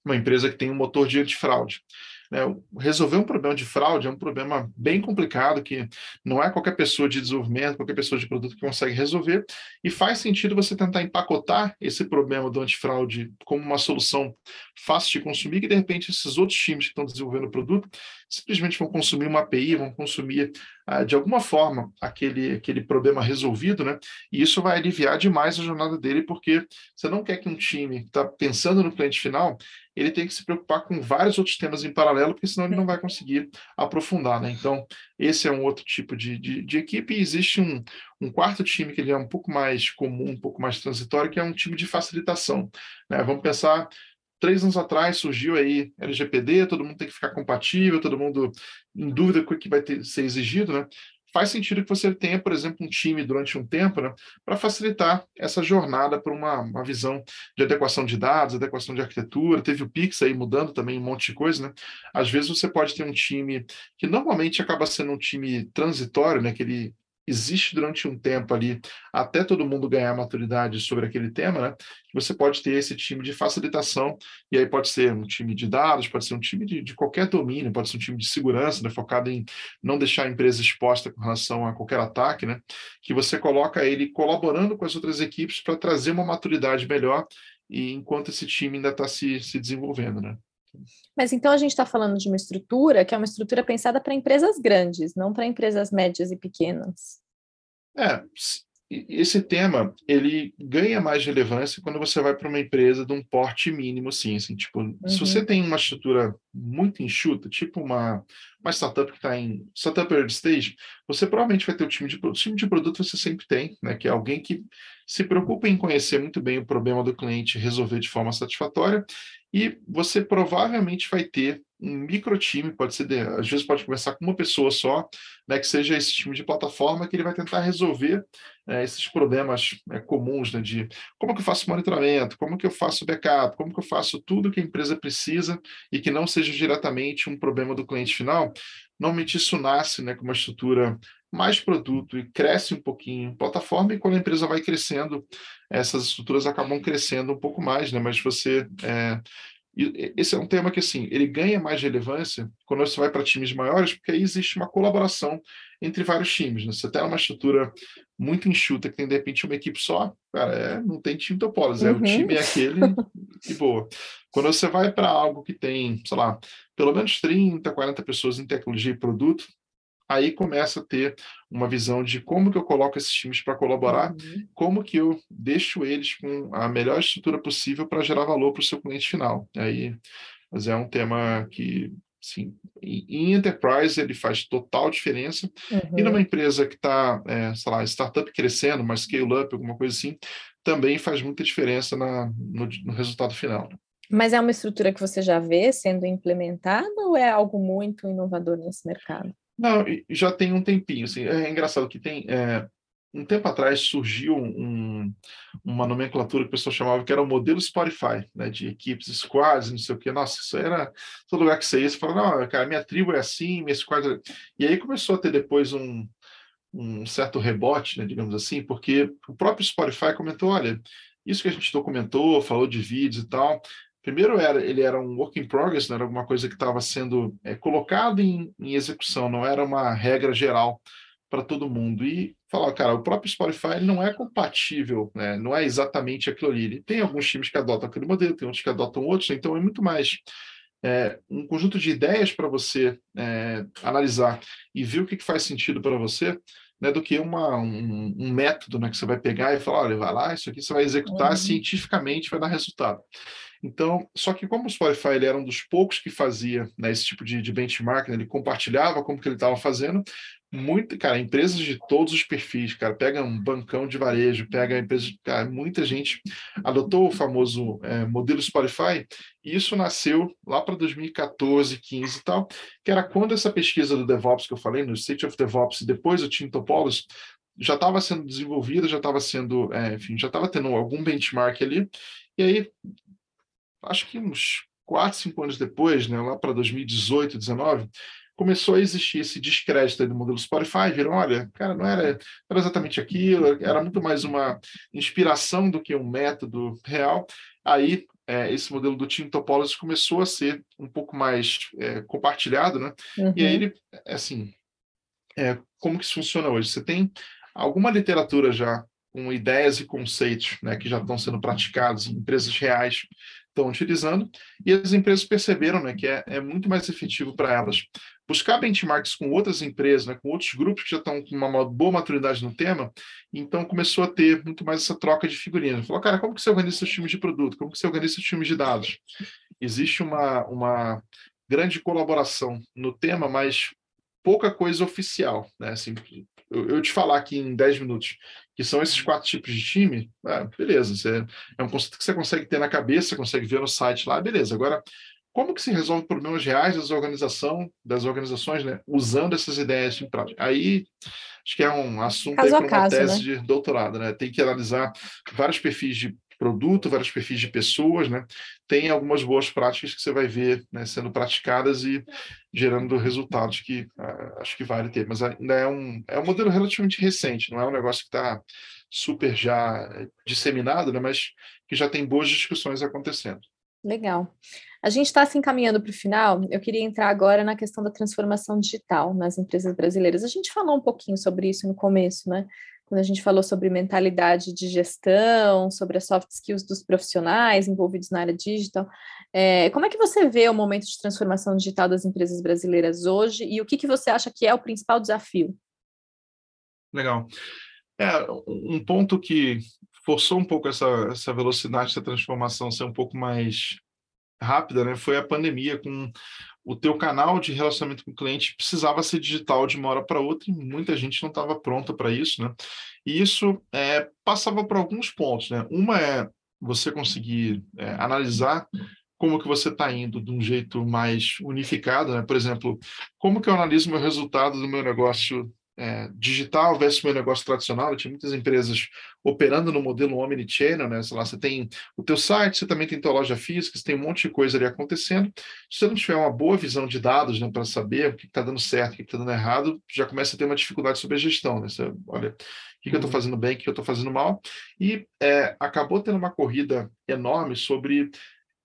Speaker 3: uma empresa que tem um motor de antifraude. Né? Resolver um problema de fraude é um problema bem complicado que não é qualquer pessoa de desenvolvimento, qualquer pessoa de produto que consegue resolver, e faz sentido você tentar empacotar esse problema do antifraude como uma solução fácil de consumir, que de repente esses outros times que estão desenvolvendo o produto simplesmente vão consumir uma API, vão consumir ah, de alguma forma aquele, aquele problema resolvido, né? E isso vai aliviar demais a jornada dele, porque você não quer que um time que está pensando no cliente final, ele tem que se preocupar com vários outros temas em paralelo, porque senão ele não vai conseguir aprofundar, né? Então, esse é um outro tipo de, de, de equipe, e existe um, um quarto time que ele é um pouco mais comum, um pouco mais transitório, que é um time de facilitação. Né? Vamos pensar três anos atrás surgiu aí LGPD, todo mundo tem que ficar compatível, todo mundo em dúvida com o que vai ter, ser exigido, né? Faz sentido que você tenha, por exemplo, um time durante um tempo, né, para facilitar essa jornada para uma, uma visão de adequação de dados, adequação de arquitetura. Teve o Pix aí mudando também um monte de coisa, né? Às vezes você pode ter um time que normalmente acaba sendo um time transitório, né, que ele existe durante um tempo ali, até todo mundo ganhar maturidade sobre aquele tema, né? Você pode ter esse time de facilitação, e aí pode ser um time de dados, pode ser um time de, de qualquer domínio, pode ser um time de segurança, né? focado em não deixar a empresa exposta com relação a qualquer ataque, né? Que você coloca ele colaborando com as outras equipes para trazer uma maturidade melhor, e enquanto esse time ainda está se, se desenvolvendo, né?
Speaker 2: Mas então a gente está falando de uma estrutura que é uma estrutura pensada para empresas grandes, não para empresas médias e pequenas.
Speaker 3: É, esse tema ele ganha mais relevância quando você vai para uma empresa de um porte mínimo, sim. Assim, tipo, uhum. se você tem uma estrutura muito enxuta, tipo uma, uma startup que está em startup early stage, você provavelmente vai ter o time de produto. O time de produto você sempre tem, né? Que é alguém que se preocupa em conhecer muito bem o problema do cliente, resolver de forma satisfatória e você provavelmente vai ter um micro time, pode ser, de, às vezes pode começar com uma pessoa só, né, que seja esse time de plataforma que ele vai tentar resolver é, esses problemas é, comuns, né, de como que eu faço monitoramento, como que eu faço backup, como que eu faço tudo que a empresa precisa e que não seja diretamente um problema do cliente final. Normalmente isso nasce né, com uma estrutura mais produto e cresce um pouquinho plataforma, e quando a empresa vai crescendo, essas estruturas acabam crescendo um pouco mais, né? Mas você. É, esse é um tema que, assim, ele ganha mais relevância quando você vai para times maiores, porque aí existe uma colaboração entre vários times. Né? Você tem uma estrutura muito enxuta, que tem, de repente, uma equipe só, cara, é, não tem time topólise, é, o uhum. time é aquele e boa. Quando você vai para algo que tem, sei lá, pelo menos 30, 40 pessoas em tecnologia e produto, aí começa a ter uma visão de como que eu coloco esses times para colaborar, uhum. como que eu deixo eles com a melhor estrutura possível para gerar valor para o seu cliente final. Aí, mas é um tema que, sim, em enterprise ele faz total diferença uhum. e numa empresa que está, é, sei lá, startup crescendo, uma scale up, alguma coisa assim, também faz muita diferença na, no, no resultado final.
Speaker 2: Mas é uma estrutura que você já vê sendo implementada ou é algo muito inovador nesse mercado?
Speaker 3: Não, já tem um tempinho. Assim, é engraçado que tem. É, um tempo atrás surgiu um, uma nomenclatura que o pessoal chamava que era o modelo Spotify, né, de equipes, squads, não sei o quê. Nossa, isso era todo lugar que você ia, você fala, não, cara, minha tribo é assim, minha squad. É... E aí começou a ter depois um, um certo rebote, né, digamos assim, porque o próprio Spotify comentou: olha, isso que a gente documentou, falou de vídeos e tal, Primeiro, era, ele era um work in progress, era alguma coisa que estava sendo é, colocado em, em, execução, não era uma regra geral para todo mundo. E falar, cara, o próprio Spotify não é compatível, né? não é exatamente aquilo ali. Ele tem alguns times que adotam aquele modelo, tem outros que adotam outros, então é muito mais é, um conjunto de ideias para você é, analisar e ver o que, que faz sentido para você né, do que uma, um, um, método né, que você vai pegar e falar, olha, vai lá, isso aqui você vai executar uhum. cientificamente, vai dar resultado. Então, só que como o Spotify ele era um dos poucos que fazia né, esse tipo de, de benchmark, né, ele compartilhava como que ele estava fazendo, muito, cara, empresas de todos os perfis, cara, pega um bancão de varejo, pega empresas, cara, muita gente adotou o famoso é, modelo Spotify, e isso nasceu lá para 2014, 15 e tal, que era quando essa pesquisa do DevOps que eu falei, no State of DevOps, depois o Team Topology, já estava sendo desenvolvida, já estava sendo, é, enfim, já estava tendo algum benchmark ali, e aí acho que uns 4, 5 anos depois, né, lá para 2018, 2019, começou a existir esse descrédito do modelo Spotify, viram, olha, cara, não era, era exatamente aquilo, era muito mais uma inspiração do que um método real. Aí, é, esse modelo do Team Topology começou a ser um pouco mais é, compartilhado, né? Uhum. E aí uhum. ele, assim, é, como que isso funciona hoje? Você tem alguma literatura já com ideias e conceitos né, que já estão sendo praticados em empresas reais estão utilizando, e as empresas perceberam né, que é, é muito mais efetivo para elas buscar benchmarks com outras empresas, né, com outros grupos que já estão com uma boa maturidade no tema, então começou a ter muito mais essa troca de figurinhas. Falou, cara, como que você organiza seus times de produto? Como que você organiza seus times de dados? Existe uma, uma grande colaboração no tema, mas pouca coisa oficial, né? Assim, eu, eu te falar aqui em 10 minutos que são esses quatro tipos de time, ah, beleza, você, é um conceito que você consegue ter na cabeça, consegue ver no site lá, beleza. Agora, como que se resolve problemas reais das organização, das organizações, né, usando essas ideias em prática? Aí acho que é um assunto para uma caso, tese né? de doutorado, né? Tem que analisar vários perfis de produto, vários perfis de pessoas, né? Tem algumas boas práticas que você vai ver né, sendo praticadas e gerando resultados que uh, acho que vale ter, mas ainda é um, é um modelo relativamente recente, não é um negócio que está super já disseminado, né, mas que já tem boas discussões acontecendo.
Speaker 2: Legal. A gente está se encaminhando para o final. Eu queria entrar agora na questão da transformação digital nas empresas brasileiras. A gente falou um pouquinho sobre isso no começo, né? Quando a gente falou sobre mentalidade de gestão, sobre as soft skills dos profissionais envolvidos na área digital. É, como é que você vê o momento de transformação digital das empresas brasileiras hoje e o que, que você acha que é o principal desafio?
Speaker 3: Legal. É, um ponto que forçou um pouco essa, essa velocidade essa transformação ser um pouco mais rápida, né, foi a pandemia com o teu canal de relacionamento com o cliente precisava ser digital de uma hora para outra e muita gente não estava pronta para isso, né? E isso é, passava por alguns pontos, né? Uma é você conseguir é, analisar como que você está indo de um jeito mais unificado, né? Por exemplo, como que eu analiso meu resultado do meu negócio é, digital versus meu negócio tradicional. Eu tinha muitas empresas operando no modelo omnichannel, né? Sei lá, você tem o teu site, você também tem tua loja física, você tem um monte de coisa ali acontecendo. Se você não tiver uma boa visão de dados, né, para saber o que está dando certo, o que está dando errado, já começa a ter uma dificuldade sobre a gestão, né? Você, olha, o que, que eu estou uhum. fazendo bem, o que eu estou fazendo mal. E é, acabou tendo uma corrida enorme sobre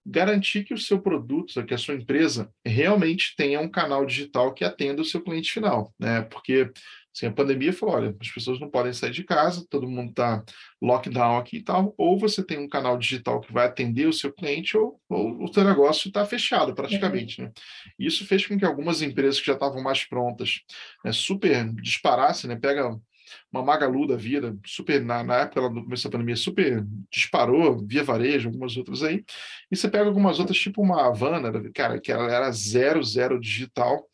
Speaker 3: garantir que o seu produto, que a sua empresa realmente tenha um canal digital que atenda o seu cliente final, né? Porque Assim, a pandemia falou, olha, as pessoas não podem sair de casa, todo mundo está lockdown aqui e tal, ou você tem um canal digital que vai atender o seu cliente, ou, ou o seu negócio está fechado praticamente. Uhum. Né? Isso fez com que algumas empresas que já estavam mais prontas né, super disparassem, né? Pega uma Magalu da vida, super, na, na época do começo da pandemia, super disparou, via varejo, algumas outras aí, e você pega algumas outras, tipo uma Havana, cara, que era zero, zero digital,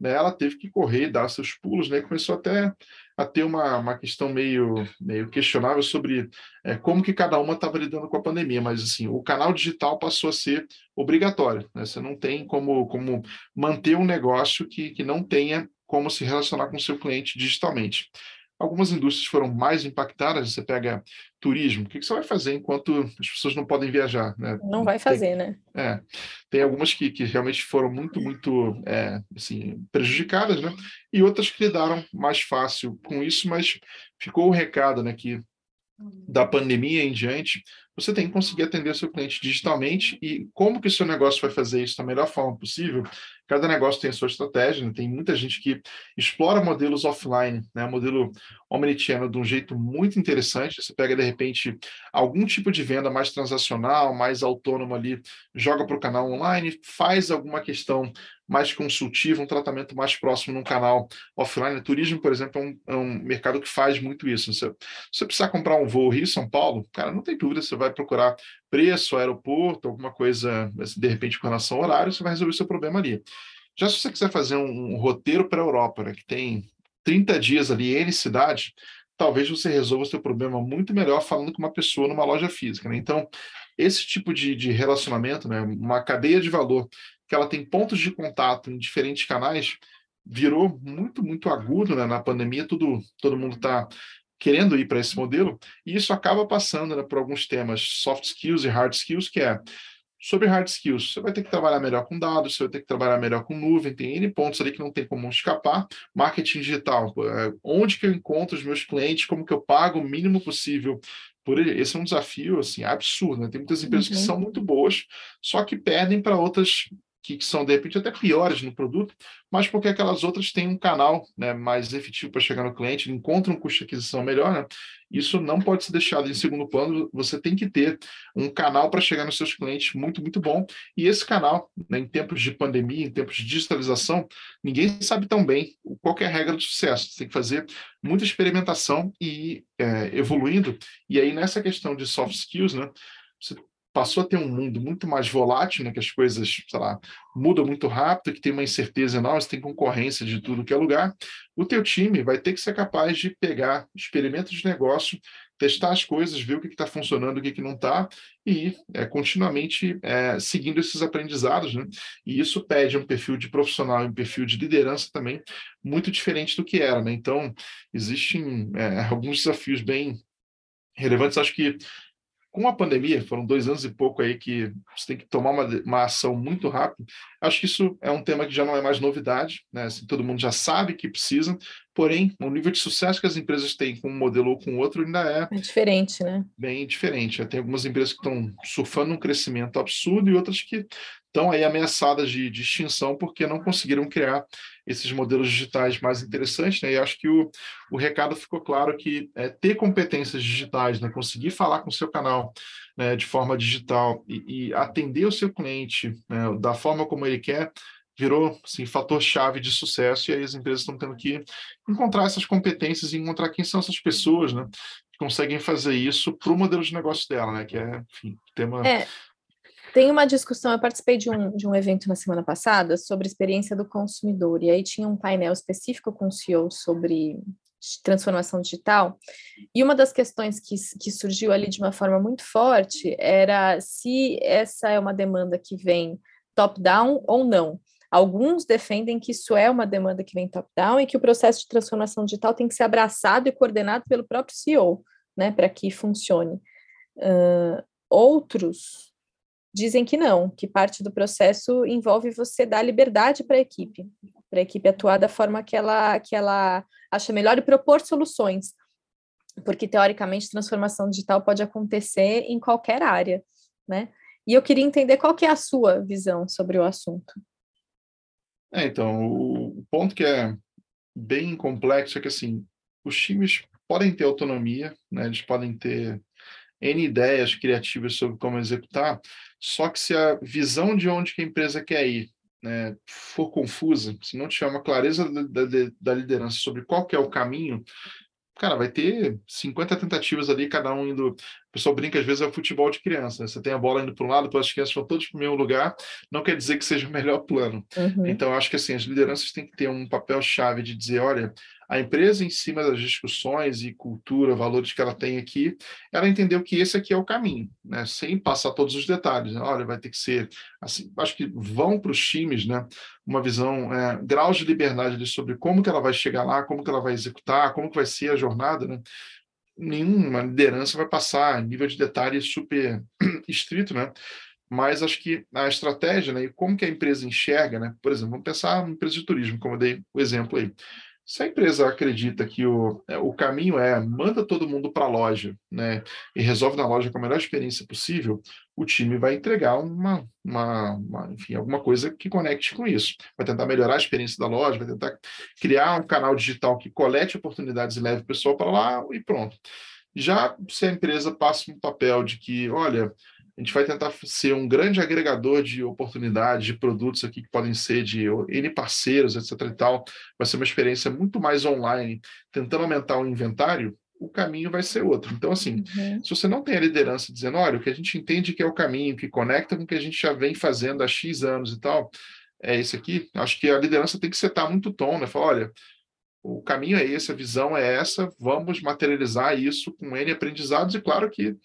Speaker 3: né, ela teve que correr, dar seus pulos, né, começou até a ter uma, uma questão meio, meio questionável sobre é, como que cada uma estava lidando com a pandemia, mas assim, o canal digital passou a ser obrigatório, né? você não tem como, como manter um negócio que, que não tenha como se relacionar com o seu cliente digitalmente. Algumas indústrias foram mais impactadas. Você pega turismo, o que, você vai fazer enquanto as pessoas não podem viajar? Né?
Speaker 2: Não vai fazer, tem, né?
Speaker 3: É, tem algumas que, que realmente foram muito, muito é, assim, prejudicadas, né? E outras que lidaram mais fácil com isso, mas ficou o recado, né? Que da pandemia em diante, você tem que conseguir atender o seu cliente digitalmente e como que o seu negócio vai fazer isso da melhor forma possível. Cada negócio tem a sua estratégia, né? tem muita gente que explora modelos offline, né? modelo omnichannel de um jeito muito interessante. Você pega, de repente, algum tipo de venda mais transacional, mais autônomo ali, joga para o canal online, faz alguma questão mais consultiva, um tratamento mais próximo num canal offline. Turismo, por exemplo, é um, é um mercado que faz muito isso. Se você precisar comprar um voo Rio-São Paulo, cara, não tem dúvida, você vai procurar preço, aeroporto, alguma coisa, de repente, com relação ao horário, você vai resolver o seu problema ali. Já se você quiser fazer um, um roteiro para a Europa, né, que tem 30 dias ali, N cidade, talvez você resolva o seu problema muito melhor falando com uma pessoa numa loja física. Né? Então, esse tipo de, de relacionamento, né, uma cadeia de valor que ela tem pontos de contato em diferentes canais, virou muito, muito agudo né? na pandemia. Tudo, todo mundo está querendo ir para esse modelo, e isso acaba passando né, por alguns temas soft skills e hard skills, que é sobre hard skills, você vai ter que trabalhar melhor com dados, você vai ter que trabalhar melhor com nuvem, tem N pontos ali que não tem como escapar. Marketing digital, é, onde que eu encontro os meus clientes, como que eu pago o mínimo possível por ele. Esse é um desafio assim absurdo, né? Tem muitas empresas uhum. que são muito boas, só que perdem para outras que, que, são, de repente, até piores no produto, mas porque aquelas outras têm um canal né, mais efetivo para chegar no cliente, encontram um custo de aquisição melhor, né? Isso não pode ser deixado em segundo plano, você tem que ter um canal para chegar nos seus clientes muito, muito bom. E esse canal, né, em tempos de pandemia, em tempos de digitalização, ninguém sabe tão bem qual é a regra do sucesso. Você tem que fazer muita experimentação e ir é, evoluindo. E aí, nessa questão de soft skills, né? Você passou a ter um mundo muito mais volátil, né, que as coisas, sei lá, mudam muito rápido, que tem uma incerteza enorme, você tem concorrência de tudo que é lugar, o teu time vai ter que ser capaz de pegar experimentos de negócio, testar as coisas, ver o que está funcionando, o que, que não está, e é, continuamente é, seguindo esses aprendizados, né? E isso pede um perfil de profissional e um perfil de liderança também muito diferente do que era, né? Então, existem é, alguns desafios bem relevantes. Acho que com a pandemia, foram dois anos e pouco aí que você tem que tomar uma, uma ação muito rápido. Acho que isso é um tema que já não é mais novidade, né? Assim, todo mundo já sabe que precisa, porém, o nível de sucesso que as empresas têm com um modelo ou com outro ainda é,
Speaker 2: é diferente, né?
Speaker 3: Bem diferente. Tem algumas empresas que estão surfando um crescimento absurdo e outras que estão aí ameaçadas de, de extinção porque não conseguiram criar esses modelos digitais mais interessantes, né? E acho que o, o recado ficou claro que é, ter competências digitais, né? Conseguir falar com o seu canal né, de forma digital e, e atender o seu cliente né, da forma como ele quer, virou assim, fator-chave de sucesso, e aí as empresas estão tendo que encontrar essas competências e encontrar quem são essas pessoas, né? Que conseguem fazer isso para o modelo de negócio dela, né? Que é, enfim, tema
Speaker 2: é, tem uma discussão, eu participei de um, de um evento na semana passada sobre experiência do consumidor, e aí tinha um painel específico com o CEO sobre transformação digital, e uma das questões que, que surgiu ali de uma forma muito forte era se essa é uma demanda que vem top-down ou não. Alguns defendem que isso é uma demanda que vem top-down e que o processo de transformação digital tem que ser abraçado e coordenado pelo próprio CEO, né, para que funcione. Uh, outros dizem que não, que parte do processo envolve você dar liberdade para a equipe, para a equipe atuar da forma que ela, que ela acha melhor e propor soluções, porque teoricamente transformação digital pode acontecer em qualquer área, né? E eu queria entender qual que é a sua visão sobre o assunto.
Speaker 3: É, então, o ponto que é bem complexo é que assim, os times podem ter autonomia, né? Eles podem ter N ideias criativas sobre como executar, só que se a visão de onde que a empresa quer ir né, for confusa, se não tiver uma clareza da, da, da liderança sobre qual é o caminho, cara, vai ter 50 tentativas ali, cada um indo. O pessoal brinca, às vezes, é o futebol de criança. Né? Você tem a bola indo para um lado, as crianças vão todos para o mesmo lugar, não quer dizer que seja o melhor plano. Uhum. Então, acho que assim, as lideranças têm que ter um papel-chave de dizer: olha, a empresa, em cima das discussões e cultura, valores que ela tem aqui, ela entendeu que esse aqui é o caminho, né? sem passar todos os detalhes. Né? Olha, vai ter que ser assim. Acho que vão para os times, né? Uma visão, é, graus de liberdade sobre como que ela vai chegar lá, como que ela vai executar, como que vai ser a jornada, né? Nenhuma liderança vai passar nível de detalhe super estrito, né? Mas acho que a estratégia, né? E como que a empresa enxerga, né? Por exemplo, vamos pensar uma empresa de turismo, como eu dei o exemplo aí se a empresa acredita que o, é, o caminho é manda todo mundo para a loja né, e resolve na loja com a melhor experiência possível, o time vai entregar uma, uma, uma, enfim, alguma coisa que conecte com isso. Vai tentar melhorar a experiência da loja, vai tentar criar um canal digital que colete oportunidades e leve o pessoal para lá e pronto. Já se a empresa passa um papel de que, olha, a gente vai tentar ser um grande agregador de oportunidades, de produtos aqui que podem ser de N parceiros, etc. e tal. Vai ser uma experiência muito mais online, tentando aumentar o inventário, o caminho vai ser outro. Então, assim, uhum. se você não tem a liderança dizendo, olha, o que a gente entende que é o caminho, que conecta com o que a gente já vem fazendo há X anos e tal, é esse aqui, acho que a liderança tem que setar muito tom, né? Falar, olha, o caminho é esse, a visão é essa, vamos materializar isso com N aprendizados, e claro que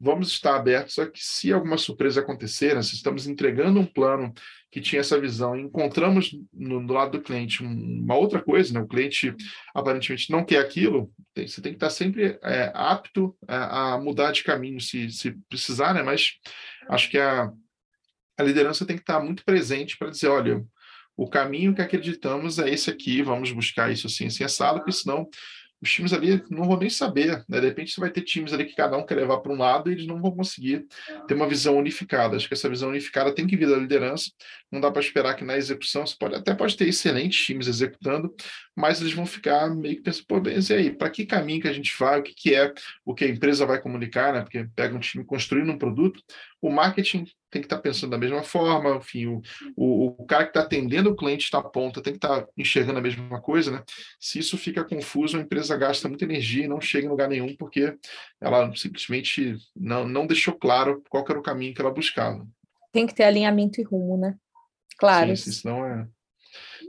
Speaker 3: vamos estar abertos a que, se alguma surpresa acontecer, né, se estamos entregando um plano que tinha essa visão e encontramos no, do lado do cliente uma outra coisa, né, o cliente aparentemente não quer aquilo, tem, você tem que estar sempre é, apto a, a, mudar de caminho se, se precisar, né, mas acho que a, a liderança tem que estar muito presente para dizer, olha, o caminho que acreditamos é esse aqui, vamos buscar isso assim, assim, assado, porque senão os times ali não vão nem saber, né? De repente você vai ter times ali que cada um quer levar para um lado e eles não vão conseguir ter uma visão unificada. Acho que essa visão unificada tem que vir da liderança. Não dá para esperar que na execução você pode até pode ter excelentes times executando, mas eles vão ficar meio que pensando, pô, bem, e aí, para que caminho que a gente vai? O que, que é o que a empresa vai comunicar, né? Porque pega um time construindo um produto, o marketing tem que estar tá pensando da mesma forma, enfim, o, o, o cara que está atendendo o cliente está ponta tem que estar tá enxergando a mesma coisa, né? Se isso fica confuso, a empresa gasta muita energia e não chega em lugar nenhum porque ela simplesmente não, não deixou claro qual era o caminho que ela buscava.
Speaker 2: Tem que ter alinhamento e rumo, né? Claro.
Speaker 3: Sim, senão é.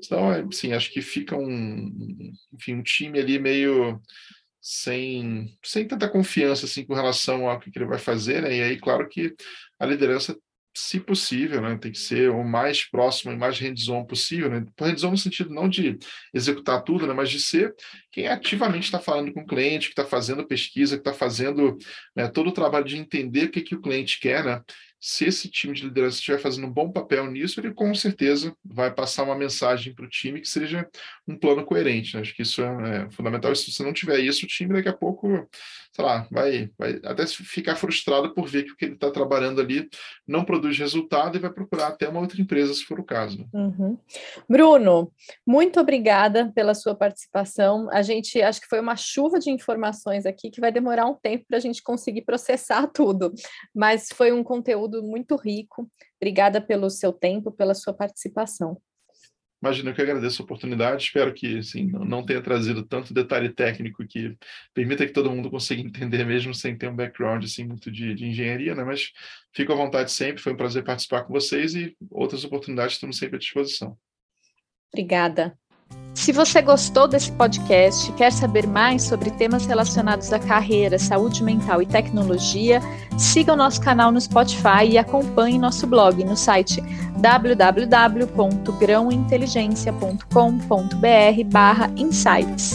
Speaker 3: Senão, é, sim, acho que fica um, enfim, um time ali meio sem, sem tanta confiança assim com relação ao que ele vai fazer, né? E aí, claro que a liderança se possível, né, tem que ser o mais próximo e mais hands-on possível, né? Hands-on no sentido não de executar tudo, né, mas de ser quem ativamente está falando com o cliente, que está fazendo pesquisa, que está fazendo né, todo o trabalho de entender o que, que o cliente quer, né? Se esse time de liderança estiver fazendo um bom papel nisso, ele com certeza vai passar uma mensagem para o time que seja um plano coerente. Né? Acho que isso é, é, fundamental. Se você não tiver isso, o time daqui a pouco, sei lá, vai, vai até ficar frustrado por ver que o que ele está trabalhando ali não produz resultado e vai procurar até uma outra empresa, se for o caso. Né?
Speaker 2: Uhum. Bruno, muito obrigada pela sua participação. A gente acho que foi uma chuva de informações aqui que vai demorar um tempo para a gente conseguir processar tudo, mas foi um conteúdo conteúdo muito rico. Obrigada pelo seu tempo, pela sua participação.
Speaker 3: Imagina, eu que agradeço a oportunidade. Espero que assim, não tenha trazido tanto detalhe técnico que permita que todo mundo consiga entender, mesmo sem ter um background assim, muito de, de engenharia, né? Mas fico à vontade sempre. Foi um prazer participar com vocês e outras oportunidades estamos sempre à disposição.
Speaker 2: Obrigada. Se você gostou desse podcast, quer saber mais sobre temas relacionados à carreira, saúde mental e tecnologia, siga o nosso canal no Spotify e acompanhe nosso blog no site www.grãointeligência.com.br/insights.